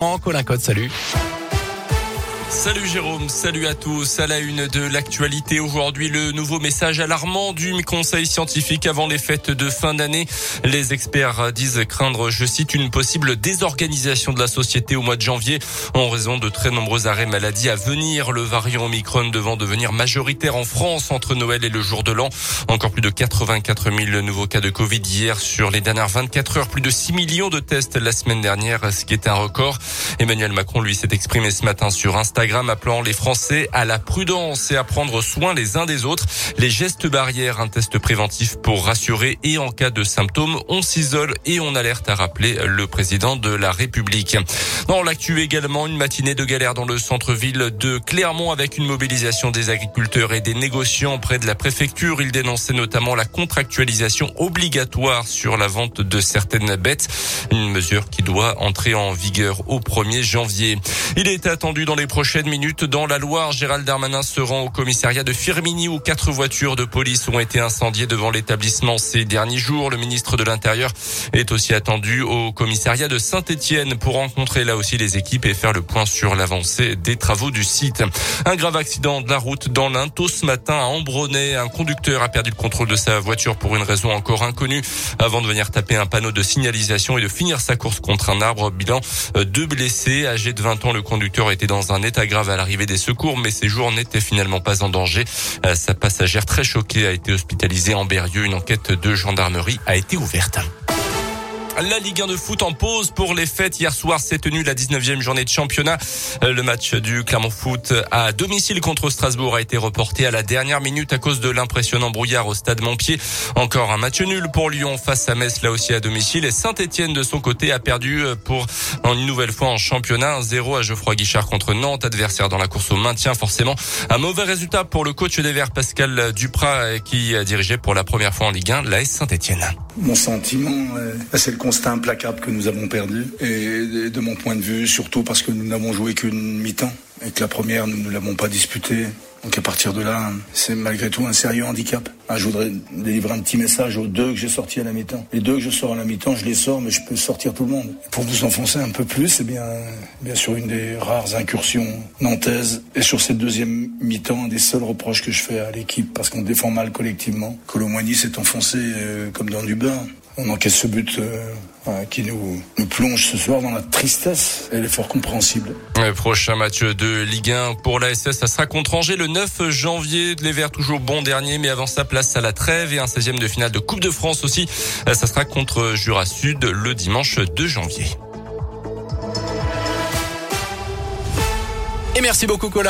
En Colin Code, salut. Salut Jérôme, salut à tous. À la une de l'actualité aujourd'hui, le nouveau message alarmant du Conseil scientifique avant les fêtes de fin d'année. Les experts disent craindre, je cite, une possible désorganisation de la société au mois de janvier en raison de très nombreux arrêts maladie à venir. Le variant Omicron devant devenir majoritaire en France entre Noël et le jour de l'an. Encore plus de 84 000 nouveaux cas de Covid hier sur les dernières 24 heures. Plus de 6 millions de tests la semaine dernière, ce qui est un record. Emmanuel Macron, lui, s'est exprimé ce matin sur Instagram Instagram appelant les Français à la prudence et à prendre soin les uns des autres. Les gestes barrières, un test préventif pour rassurer et en cas de symptômes, on s'isole et on alerte à rappeler le président de la République. Dans l'actu également, une matinée de galère dans le centre-ville de Clermont avec une mobilisation des agriculteurs et des négociants près de la préfecture. Ils dénonçaient notamment la contractualisation obligatoire sur la vente de certaines bêtes, une mesure qui doit entrer en vigueur au 1er janvier. Il est attendu dans les prochains prochaines minutes dans la Loire. Gérald Darmanin se rend au commissariat de Firmini où quatre voitures de police ont été incendiées devant l'établissement ces derniers jours. Le ministre de l'Intérieur est aussi attendu au commissariat de Saint-Étienne pour rencontrer là aussi les équipes et faire le point sur l'avancée des travaux du site. Un grave accident de la route dans l'Ain ce matin à Ambronay. Un conducteur a perdu le contrôle de sa voiture pour une raison encore inconnue avant de venir taper un panneau de signalisation et de finir sa course contre un arbre. Bilan euh, deux blessés. Âgé de 20 ans, le conducteur était dans un état grave à l'arrivée des secours, mais ses jours n'étaient finalement pas en danger. Euh, sa passagère très choquée a été hospitalisée en Berrieux. Une enquête de gendarmerie a été ouverte. La Ligue 1 de foot en pause pour les fêtes. Hier soir s'est tenue la 19e journée de championnat. Euh, le match du Clermont Foot à domicile contre Strasbourg a été reporté à la dernière minute à cause de l'impressionnant brouillard au stade Montpied. Encore un match nul pour Lyon face à Metz, là aussi à domicile. Et Saint-Etienne de son côté a perdu euh, pour une nouvelle fois en championnat. 1-0 à Geoffroy Guichard contre Nantes, adversaire dans la course au maintien. Forcément, un mauvais résultat pour le coach des Verts, Pascal Duprat, qui a dirigé pour la première fois en Ligue 1 l'AS Saint-Etienne. Mon sentiment, c'est le constat implacable que nous avons perdu. Et de mon point de vue, surtout parce que nous n'avons joué qu'une mi-temps et que la première, nous ne l'avons pas disputée. Donc à partir de là, c'est malgré tout un sérieux handicap. Ah, je voudrais délivrer un petit message aux deux que j'ai sortis à la mi-temps. Les deux que je sors à la mi-temps, je les sors, mais je peux sortir tout le monde. Pour vous enfoncer un peu plus, c'est bien, bien sûr une des rares incursions nantaises. Et sur cette deuxième mi-temps, un des seuls reproches que je fais à l'équipe, parce qu'on défend mal collectivement, Colomboigny s'est enfoncé euh, comme dans du beurre on encaisse ce but euh, qui nous, nous, plonge ce soir dans la tristesse et l'effort compréhensible. Le prochain match de Ligue 1 pour la ça sera contre Angers le 9 janvier. Les Verts toujours bon dernier, mais avant sa à la trêve et un 16e de finale de Coupe de France aussi. Ça sera contre Jura Sud le dimanche 2 janvier. Et merci beaucoup Colin.